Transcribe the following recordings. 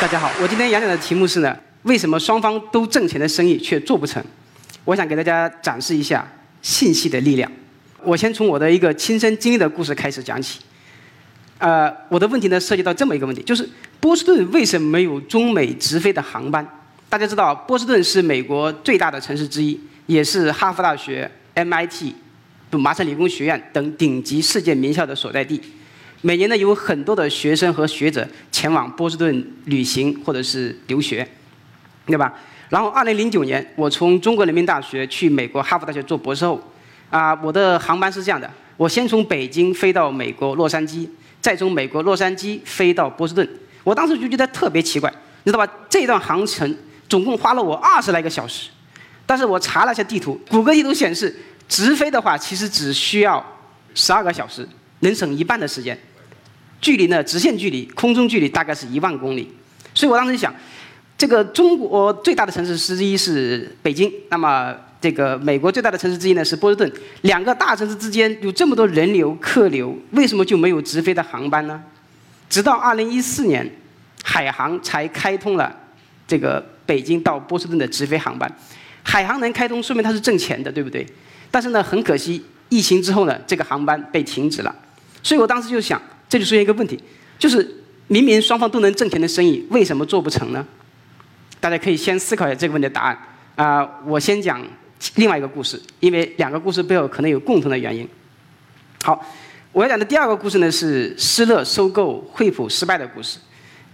大家好，我今天演讲的题目是呢，为什么双方都挣钱的生意却做不成？我想给大家展示一下信息的力量。我先从我的一个亲身经历的故事开始讲起。呃，我的问题呢涉及到这么一个问题，就是波士顿为什么没有中美直飞的航班？大家知道，波士顿是美国最大的城市之一，也是哈佛大学、MIT、麻省理工学院等顶级世界名校的所在地。每年呢，有很多的学生和学者前往波士顿旅行或者是留学，对吧？然后，二零零九年，我从中国人民大学去美国哈佛大学做博士后，啊，我的航班是这样的：我先从北京飞到美国洛杉矶，再从美国洛杉矶飞到波士顿。我当时就觉得特别奇怪，你知道吧？这段航程总共花了我二十来个小时，但是我查了一下地图，谷歌地图显示，直飞的话其实只需要十二个小时，能省一半的时间。距离呢？直线距离，空中距离大概是一万公里，所以我当时就想，这个中国最大的城市之一是北京，那么这个美国最大的城市之一呢是波士顿，两个大城市之间有这么多人流客流，为什么就没有直飞的航班呢？直到二零一四年，海航才开通了这个北京到波士顿的直飞航班。海航能开通，说明它是挣钱的，对不对？但是呢，很可惜，疫情之后呢，这个航班被停止了。所以我当时就想。这就出现一个问题，就是明明双方都能挣钱的生意，为什么做不成呢？大家可以先思考一下这个问题的答案。啊，我先讲另外一个故事，因为两个故事背后可能有共同的原因。好，我要讲的第二个故事呢是施乐收购惠普失败的故事。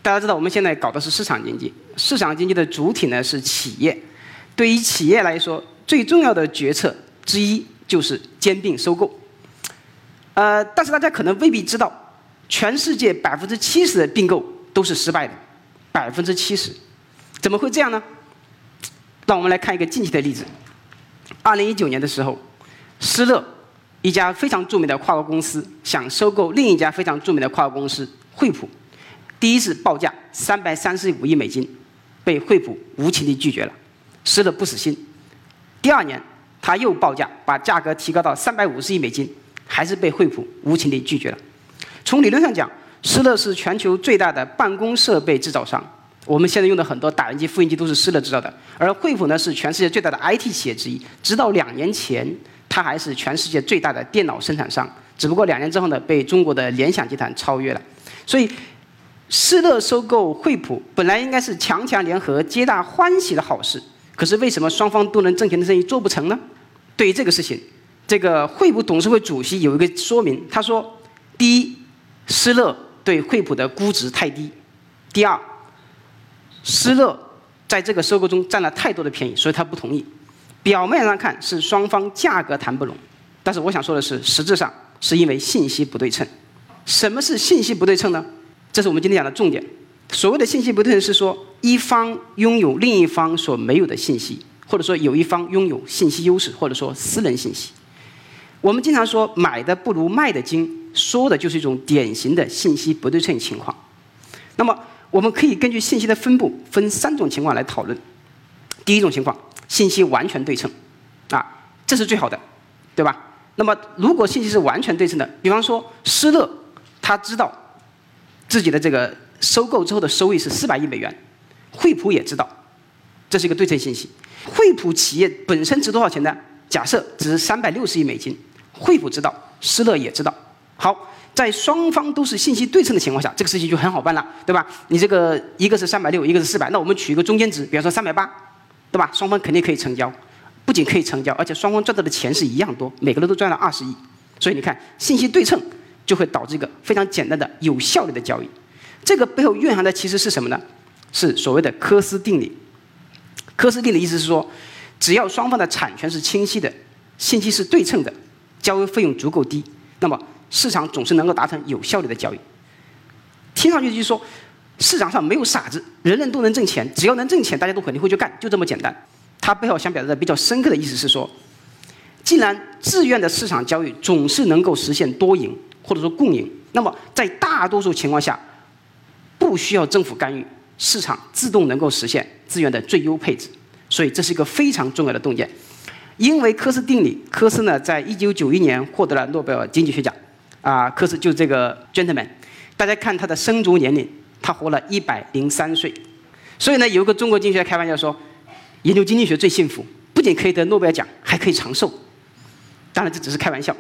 大家知道我们现在搞的是市场经济，市场经济的主体呢是企业。对于企业来说，最重要的决策之一就是兼并收购。呃，但是大家可能未必知道。全世界百分之七十的并购都是失败的，百分之七十，怎么会这样呢？让我们来看一个近期的例子。二零一九年的时候，施乐一家非常著名的跨国公司想收购另一家非常著名的跨国公司惠普，第一次报价三百三十五亿美金，被惠普无情地拒绝了。施乐不死心，第二年他又报价，把价格提高到三百五十亿美金，还是被惠普无情地拒绝了。从理论上讲，施乐是全球最大的办公设备制造商。我们现在用的很多打印机、复印机都是施乐制造的。而惠普呢，是全世界最大的 IT 企业之一。直到两年前，它还是全世界最大的电脑生产商。只不过两年之后呢，被中国的联想集团超越了。所以，施乐收购惠普本来应该是强强联合、皆大欢喜的好事。可是为什么双方都能挣钱的生意做不成呢？对于这个事情，这个惠普董事会主席有一个说明，他说：第一。施乐对惠普的估值太低，第二，施乐在这个收购中占了太多的便宜，所以他不同意。表面上看是双方价格谈不拢，但是我想说的是，实质上是因为信息不对称。什么是信息不对称呢？这是我们今天讲的重点。所谓的信息不对称是说，一方拥有另一方所没有的信息，或者说有一方拥有信息优势，或者说私人信息。我们经常说买的不如卖的精。说的就是一种典型的信息不对称情况。那么，我们可以根据信息的分布分三种情况来讨论。第一种情况，信息完全对称，啊，这是最好的，对吧？那么，如果信息是完全对称的，比方说施乐，他知道自己的这个收购之后的收益是四百亿美元，惠普也知道，这是一个对称信息。惠普企业本身值多少钱呢？假设值三百六十亿美金，惠普知道，施乐也知道。好，在双方都是信息对称的情况下，这个事情就很好办了，对吧？你这个一个是三百六，一个是四百，那我们取一个中间值，比方说三百八，对吧？双方肯定可以成交，不仅可以成交，而且双方赚到的钱是一样多，每个人都赚了二十亿。所以你看，信息对称就会导致一个非常简单的有效率的交易。这个背后蕴含的其实是什么呢？是所谓的科斯定理。科斯定理意思是说，只要双方的产权是清晰的，信息是对称的，交易费用足够低，那么。市场总是能够达成有效率的交易，听上去就是说，市场上没有傻子，人人都能挣钱，只要能挣钱，大家都肯定会去干，就这么简单。他背后想表达的比较深刻的意思是说，既然自愿的市场交易总是能够实现多赢或者说共赢，那么在大多数情况下，不需要政府干预，市场自动能够实现资源的最优配置。所以这是一个非常重要的洞见。因为科斯定理，科斯呢在一九九一年获得了诺贝尔经济学奖。啊，科斯就这个 gentleman，大家看他的生卒年龄，他活了一百零三岁。所以呢，有一个中国经济学家开玩笑说，研究经济学最幸福，不仅可以得诺贝尔奖，还可以长寿。当然这只是开玩笑。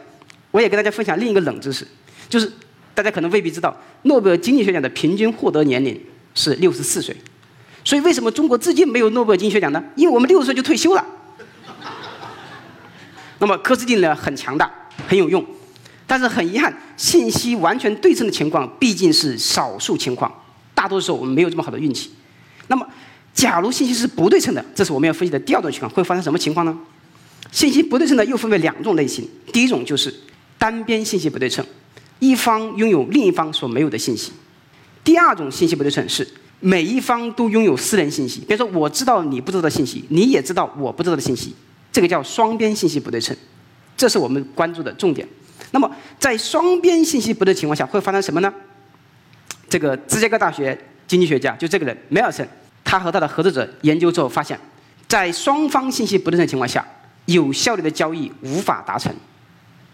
我也跟大家分享另一个冷知识，就是大家可能未必知道，诺贝尔经济学奖的平均获得年龄是六十四岁。所以为什么中国至今没有诺贝尔经济学奖呢？因为我们六十岁就退休了。那么科斯定呢很强大，很有用，但是很遗憾，信息完全对称的情况毕竟是少数情况，大多数时候我们没有这么好的运气。那么，假如信息是不对称的，这是我们要分析的第二种情况，会发生什么情况呢？信息不对称的又分为两种类型，第一种就是单边信息不对称，一方拥有另一方所没有的信息；第二种信息不对称是每一方都拥有私人信息，比如说我知道你不知道的信息，你也知道我不知道的信息。这个叫双边信息不对称，这是我们关注的重点。那么，在双边信息不对情况下，会发生什么呢？这个芝加哥大学经济学家就这个人梅尔森，他和他的合作者研究之后发现，在双方信息不对称情况下，有效率的交易无法达成。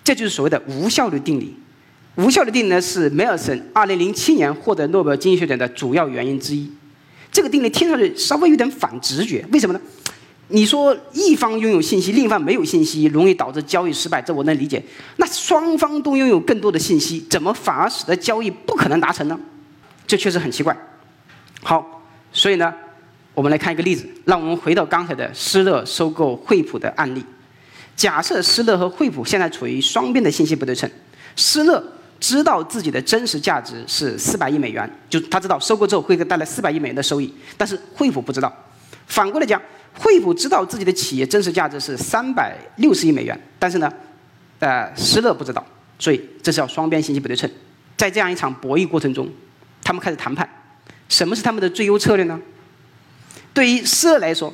这就是所谓的无效率定理。无效率定理呢，是梅尔森2007年获得诺贝尔经济学奖的主要原因之一。这个定理听上去稍微有点反直觉，为什么呢？你说一方拥有信息，另一方没有信息，容易导致交易失败，这我能理解。那双方都拥有更多的信息，怎么反而使得交易不可能达成呢？这确实很奇怪。好，所以呢，我们来看一个例子，让我们回到刚才的施乐收购惠普的案例。假设施乐和惠普现在处于双边的信息不对称，施乐知道自己的真实价值是四百亿美元，就他知道收购之后会给带来四百亿美元的收益，但是惠普不知道。反过来讲。惠普知道自己的企业真实价值是三百六十亿美元，但是呢，呃，施乐不知道，所以这是叫双边信息不对称。在这样一场博弈过程中，他们开始谈判，什么是他们的最优策略呢？对于施乐来说，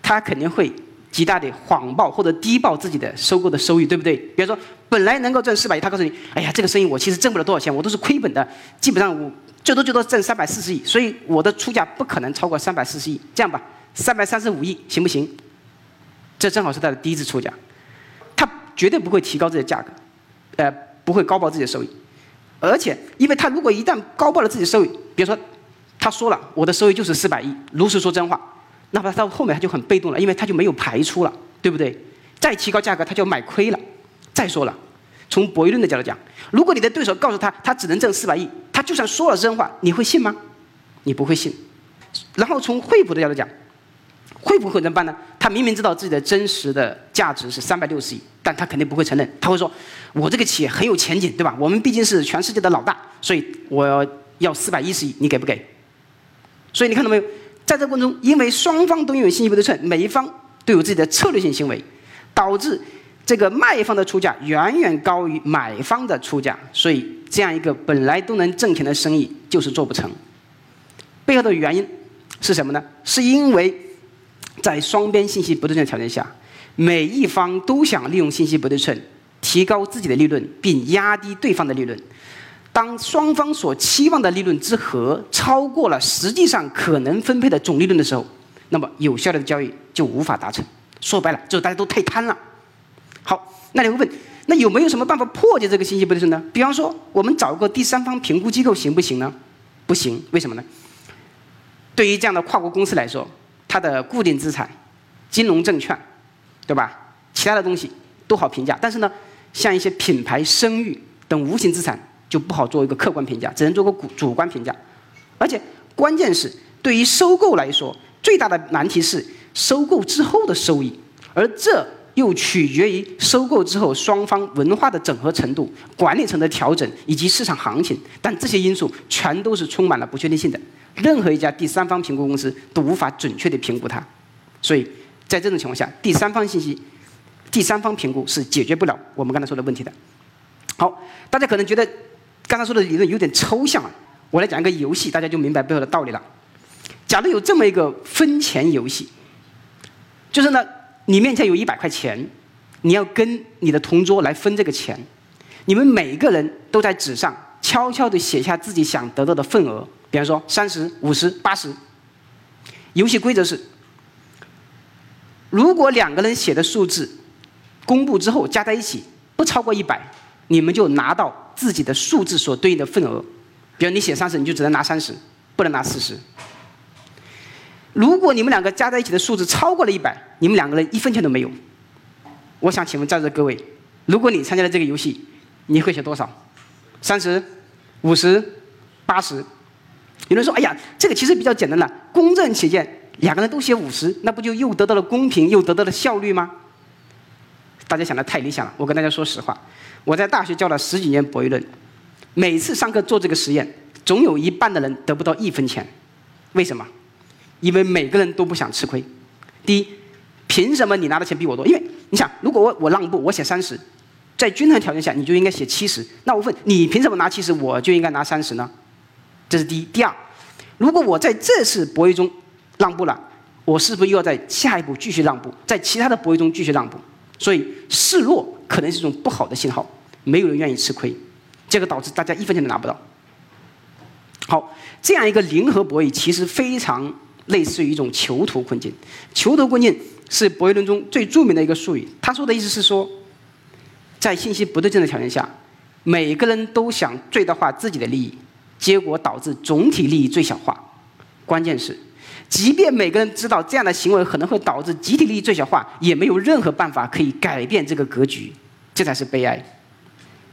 他肯定会极大的谎报或者低报自己的收购的收益，对不对？比如说，本来能够挣四百亿，他告诉你，哎呀，这个生意我其实挣不了多少钱，我都是亏本的，基本上我最多最多挣三百四十亿，所以我的出价不可能超过三百四十亿。这样吧。三百三十五亿行不行？这正好是他的第一次出价，他绝对不会提高自己的价格，呃，不会高报自己的收益，而且，因为他如果一旦高报了自己的收益，比如说，他说了我的收益就是四百亿，如实说真话，那么到后面他就很被动了，因为他就没有排出了，对不对？再提高价格他就买亏了。再说了，从博弈论的角度讲，如果你的对手告诉他他只能挣四百亿，他就算说了真话，你会信吗？你不会信。然后从惠普的角度讲。会不会怎么办呢？他明明知道自己的真实的价值是三百六十亿，但他肯定不会承认。他会说：“我这个企业很有前景，对吧？我们毕竟是全世界的老大，所以我要四百一十亿，你给不给？”所以你看到没有，在这过程中，因为双方都拥有信息不对称，每一方都有自己的策略性行为，导致这个卖方的出价远远高于买方的出价，所以这样一个本来都能挣钱的生意就是做不成。背后的原因是什么呢？是因为。在双边信息不对称的条件下，每一方都想利用信息不对称提高自己的利润，并压低对方的利润。当双方所期望的利润之和超过了实际上可能分配的总利润的时候，那么有效的交易就无法达成。说白了，就是大家都太贪了。好，那你会问，那有没有什么办法破解这个信息不对称呢？比方说，我们找个第三方评估机构行不行呢？不行，为什么呢？对于这样的跨国公司来说。它的固定资产、金融证券，对吧？其他的东西都好评价，但是呢，像一些品牌声誉等无形资产就不好做一个客观评价，只能做个主主观评价。而且关键是，对于收购来说，最大的难题是收购之后的收益，而这又取决于收购之后双方文化的整合程度、管理层的调整以及市场行情。但这些因素全都是充满了不确定性的。任何一家第三方评估公司都无法准确的评估它，所以在这种情况下，第三方信息、第三方评估是解决不了我们刚才说的问题的。好，大家可能觉得刚才说的理论有点抽象啊，我来讲一个游戏，大家就明白背后的道理了。假如有这么一个分钱游戏，就是呢，你面前有一百块钱，你要跟你的同桌来分这个钱，你们每个人都在纸上悄悄地写下自己想得到的份额。比方说三十五十八十，游戏规则是：如果两个人写的数字公布之后加在一起不超过一百，你们就拿到自己的数字所对应的份额。比如你写三十，你就只能拿三十，不能拿四十。如果你们两个加在一起的数字超过了一百，你们两个人一分钱都没有。我想请问在座的各位，如果你参加了这个游戏，你会写多少？三十、五十、八十？有人说：“哎呀，这个其实比较简单的，公正起见，两个人都写五十，那不就又得到了公平，又得到了效率吗？”大家想的太理想了。我跟大家说实话，我在大学教了十几年博弈论，每次上课做这个实验，总有一半的人得不到一分钱。为什么？因为每个人都不想吃亏。第一，凭什么你拿的钱比我多？因为你想，如果我我让步，我写三十，在均衡条件下，你就应该写七十。那我问你，凭什么拿七十，我就应该拿三十呢？这是第一。第二，如果我在这次博弈中让步了，我是不是又要在下一步继续让步，在其他的博弈中继续让步？所以示弱可能是一种不好的信号，没有人愿意吃亏，这个导致大家一分钱都拿不到。好，这样一个零和博弈其实非常类似于一种囚徒困境。囚徒困境是博弈论中最著名的一个术语。他说的意思是说，在信息不对称的条件下，每个人都想最大化自己的利益。结果导致总体利益最小化。关键是，即便每个人知道这样的行为可能会导致集体利益最小化，也没有任何办法可以改变这个格局。这才是悲哀。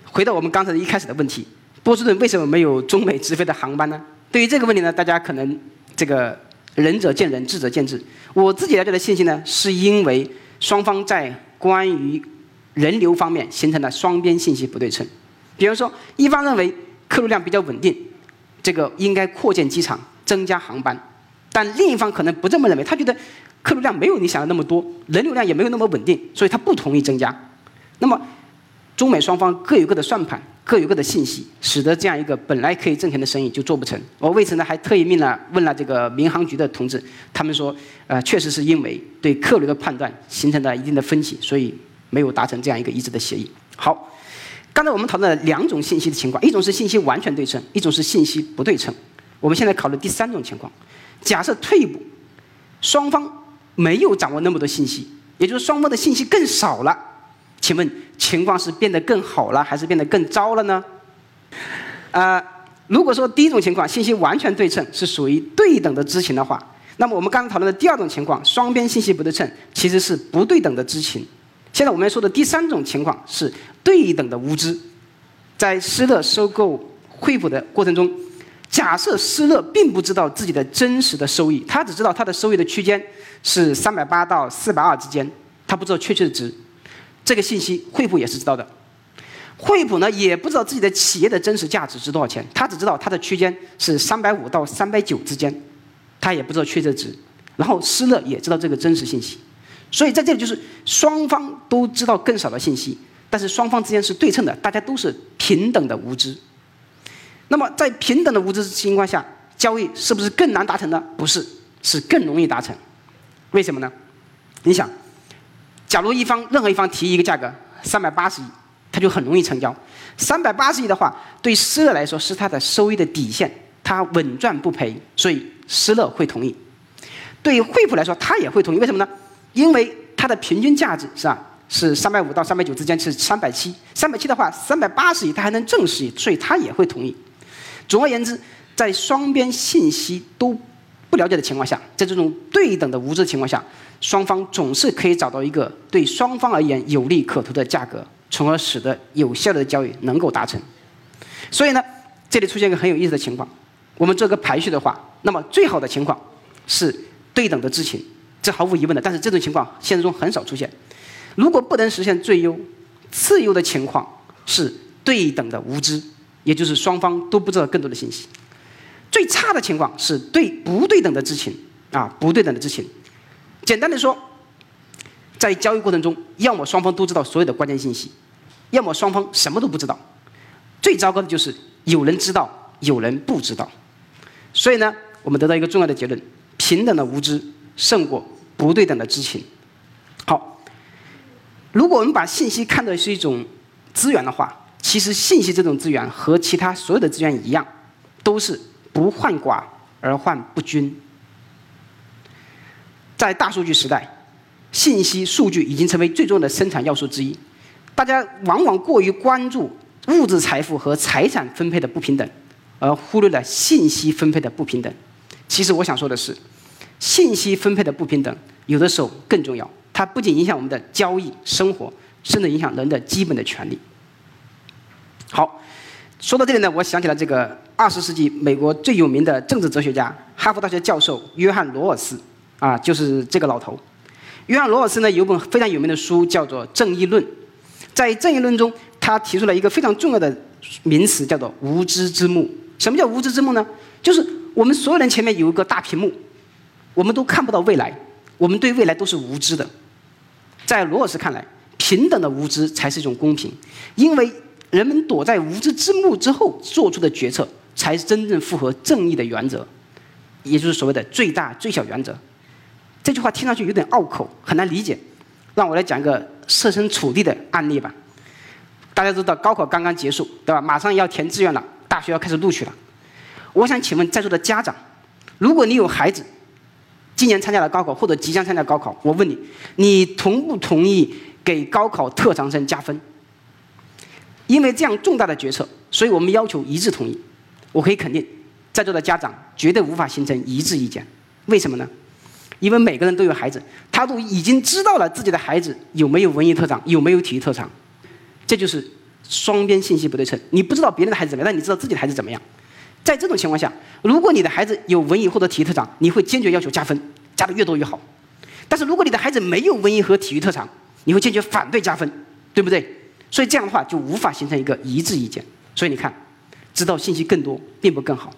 回到我们刚才一开始的问题：波士顿为什么没有中美直飞的航班呢？对于这个问题呢，大家可能这个仁者见仁，智者见智。我自己了解的信息呢，是因为双方在关于人流方面形成了双边信息不对称。比如说，一方认为客流量比较稳定。这个应该扩建机场，增加航班，但另一方可能不这么认为，他觉得客流量没有你想的那么多，人流量也没有那么稳定，所以他不同意增加。那么，中美双方各有各的算盘，各有各的信息，使得这样一个本来可以挣钱的生意就做不成。我为此呢，还特意命了问了这个民航局的同志，他们说，呃，确实是因为对客流的判断形成了一定的分歧，所以没有达成这样一个一致的协议。好。刚才我们讨论了两种信息的情况，一种是信息完全对称，一种是信息不对称。我们现在考虑第三种情况，假设退一步，双方没有掌握那么多信息，也就是双方的信息更少了。请问情况是变得更好了，还是变得更糟了呢？呃，如果说第一种情况信息完全对称是属于对等的知情的话，那么我们刚才讨论的第二种情况，双边信息不对称其实是不对等的知情。现在我们要说的第三种情况是对等的无知，在施乐收购惠普的过程中，假设施乐并不知道自己的真实的收益，他只知道他的收益的区间是三百八到四百二之间，他不知道确切的值。这个信息惠普也是知道的，惠普呢也不知道自己的企业的真实价值值多少钱，他只知道它的区间是三百五到三百九之间，他也不知道确切值。然后施乐也知道这个真实信息。所以在这里就是双方都知道更少的信息，但是双方之间是对称的，大家都是平等的无知。那么在平等的无知情况下，交易是不是更难达成呢？不是，是更容易达成。为什么呢？你想，假如一方任何一方提一个价格三百八十亿，他就很容易成交。三百八十亿的话，对施乐来说是他的收益的底线，他稳赚不赔，所以施乐会同意。对于惠普来说，他也会同意。为什么呢？因为它的平均价值是吧，是三百五到三百九之间，是三百七。三百七的话，三百八十亿它还能挣十亿，所以他也会同意。总而言之，在双边信息都不了解的情况下，在这种对等的无知情况下，双方总是可以找到一个对双方而言有利可图的价格，从而使得有效的交易能够达成。所以呢，这里出现一个很有意思的情况，我们做个排序的话，那么最好的情况是对等的知情。这毫无疑问的，但是这种情况现实中很少出现。如果不能实现最优，次优的情况是对等的无知，也就是双方都不知道更多的信息。最差的情况是对不对等的知情啊，不对等的知情。简单的说，在交易过程中，要么双方都知道所有的关键信息，要么双方什么都不知道。最糟糕的就是有人知道，有人不知道。所以呢，我们得到一个重要的结论：平等的无知。胜过不对等的知情。好，如果我们把信息看作是一种资源的话，其实信息这种资源和其他所有的资源一样，都是不患寡而患不均。在大数据时代，信息数据已经成为最重要的生产要素之一。大家往往过于关注物质财富和财产分配的不平等，而忽略了信息分配的不平等。其实我想说的是，信息分配的不平等有的时候更重要，它不仅影响我们的交易、生活，甚至影响人的基本的权利。好，说到这里呢，我想起了这个二十世纪美国最有名的政治哲学家、哈佛大学教授约翰罗尔斯，啊，就是这个老头。约翰罗尔斯呢有本非常有名的书叫做《正义论》，在《正义论》中，他提出了一个非常重要的名词，叫做“无知之幕”。什么叫无知之幕呢？就是我们所有人前面有一个大屏幕，我们都看不到未来，我们对未来都是无知的。在罗尔斯看来，平等的无知才是一种公平，因为人们躲在无知之幕之后做出的决策，才是真正符合正义的原则，也就是所谓的最大最小原则。这句话听上去有点拗口，很难理解。让我来讲一个设身处地的案例吧。大家知道高考刚刚结束，对吧？马上要填志愿了，大学要开始录取了。我想请问在座的家长，如果你有孩子今年参加了高考或者即将参加高考，我问你，你同不同意给高考特长生加分？因为这样重大的决策，所以我们要求一致同意。我可以肯定，在座的家长绝对无法形成一致意见。为什么呢？因为每个人都有孩子，他都已经知道了自己的孩子有没有文艺特长，有没有体育特长，这就是双边信息不对称。你不知道别人的孩子怎么样，但你知道自己的孩子怎么样。在这种情况下，如果你的孩子有文艺或者体育特长，你会坚决要求加分，加的越多越好。但是如果你的孩子没有文艺和体育特长，你会坚决反对加分，对不对？所以这样的话就无法形成一个一致意见。所以你看，知道信息更多并不更好。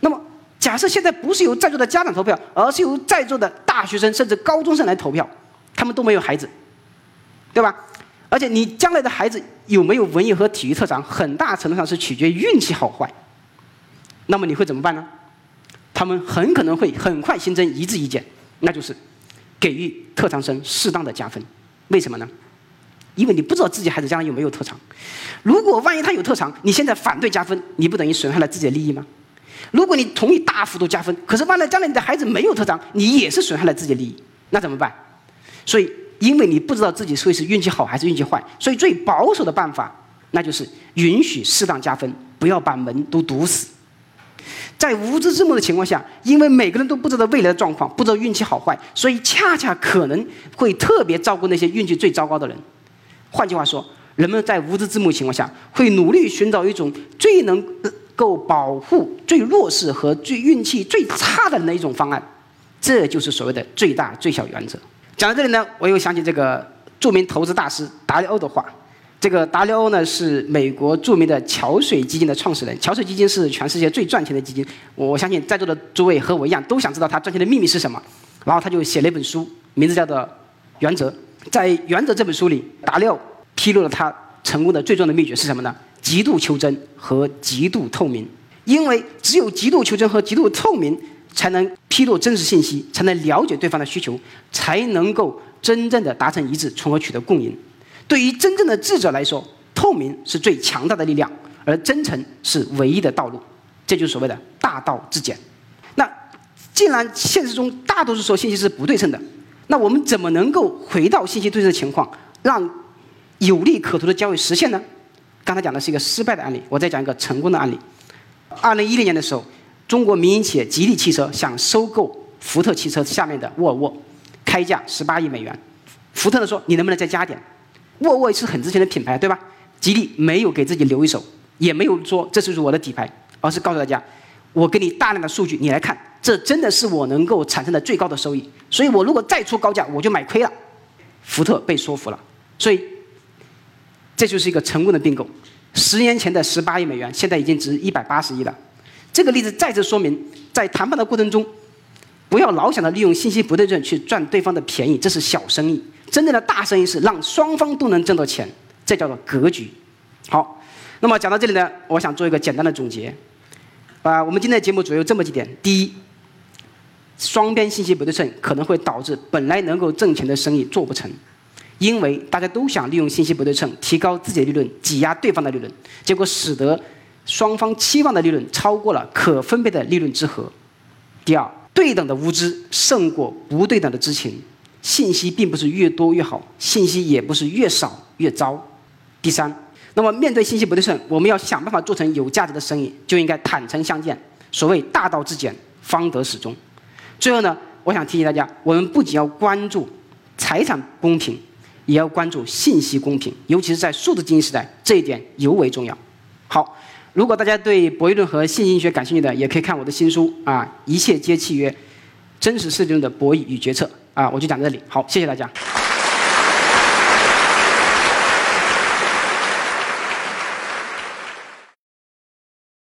那么。假设现在不是由在座的家长投票，而是由在座的大学生甚至高中生来投票，他们都没有孩子，对吧？而且你将来的孩子有没有文艺和体育特长，很大程度上是取决于运气好坏。那么你会怎么办呢？他们很可能会很快形成一致意见，那就是给予特长生适当的加分。为什么呢？因为你不知道自己孩子将来有没有特长。如果万一他有特长，你现在反对加分，你不等于损害了自己的利益吗？如果你同意大幅度加分，可是万一将来你的孩子没有特长，你也是损害了自己的利益，那怎么办？所以，因为你不知道自己会是运气好还是运气坏，所以最保守的办法，那就是允许适当加分，不要把门都堵死。在无知之幕的情况下，因为每个人都不知道未来的状况，不知道运气好坏，所以恰恰可能会特别照顾那些运气最糟糕的人。换句话说，人们在无知之幕情况下，会努力寻找一种最能。够保护最弱势和最运气最差的人的一种方案，这就是所谓的最大最小原则。讲到这里呢，我又想起这个著名投资大师达利欧的话。这个达利欧呢是美国著名的桥水基金的创始人。桥水基金是全世界最赚钱的基金。我相信在座的诸位和我一样都想知道他赚钱的秘密是什么。然后他就写了一本书，名字叫做《原则》。在《原则》这本书里，达利奥披露了他成功的最重要的秘诀是什么呢？极度求真和极度透明，因为只有极度求真和极度透明，才能披露真实信息，才能了解对方的需求，才能够真正的达成一致，从而取得共赢。对于真正的智者来说，透明是最强大的力量，而真诚是唯一的道路。这就是所谓的大道至简。那既然现实中大多数时候信息是不对称的，那我们怎么能够回到信息对称的情况，让有利可图的交易实现呢？刚才讲的是一个失败的案例，我再讲一个成功的案例。二零一零年的时候，中国民营企业吉利汽车想收购福特汽车下面的沃尔沃，开价十八亿美元。福特呢说：“你能不能再加点？”沃尔沃是很值钱的品牌，对吧？吉利没有给自己留一手，也没有说这是我的底牌，而是告诉大家：“我给你大量的数据，你来看，这真的是我能够产生的最高的收益。所以我如果再出高价，我就买亏了。”福特被说服了，所以。这就是一个成功的并购，十年前的十八亿美元，现在已经值一百八十亿了。这个例子再次说明，在谈判的过程中，不要老想着利用信息不对称去赚对方的便宜，这是小生意。真正的大生意是让双方都能挣到钱，这叫做格局。好，那么讲到这里呢，我想做一个简单的总结。啊，我们今天的节目主要有这么几点：第一，双边信息不对称可能会导致本来能够挣钱的生意做不成。因为大家都想利用信息不对称提高自己的利润，挤压对方的利润，结果使得双方期望的利润超过了可分配的利润之和。第二，对等的无知胜过不对等的知情，信息并不是越多越好，信息也不是越少越糟。第三，那么面对信息不对称，我们要想办法做成有价值的生意，就应该坦诚相见。所谓大道至简，方得始终。最后呢，我想提醒大家，我们不仅要关注财产公平，也要关注信息公平，尤其是在数字经济时代，这一点尤为重要。好，如果大家对博弈论和信息学感兴趣的，也可以看我的新书啊，一切皆契约，真实世界中的博弈与决策啊，我就讲到这里。好，谢谢大家。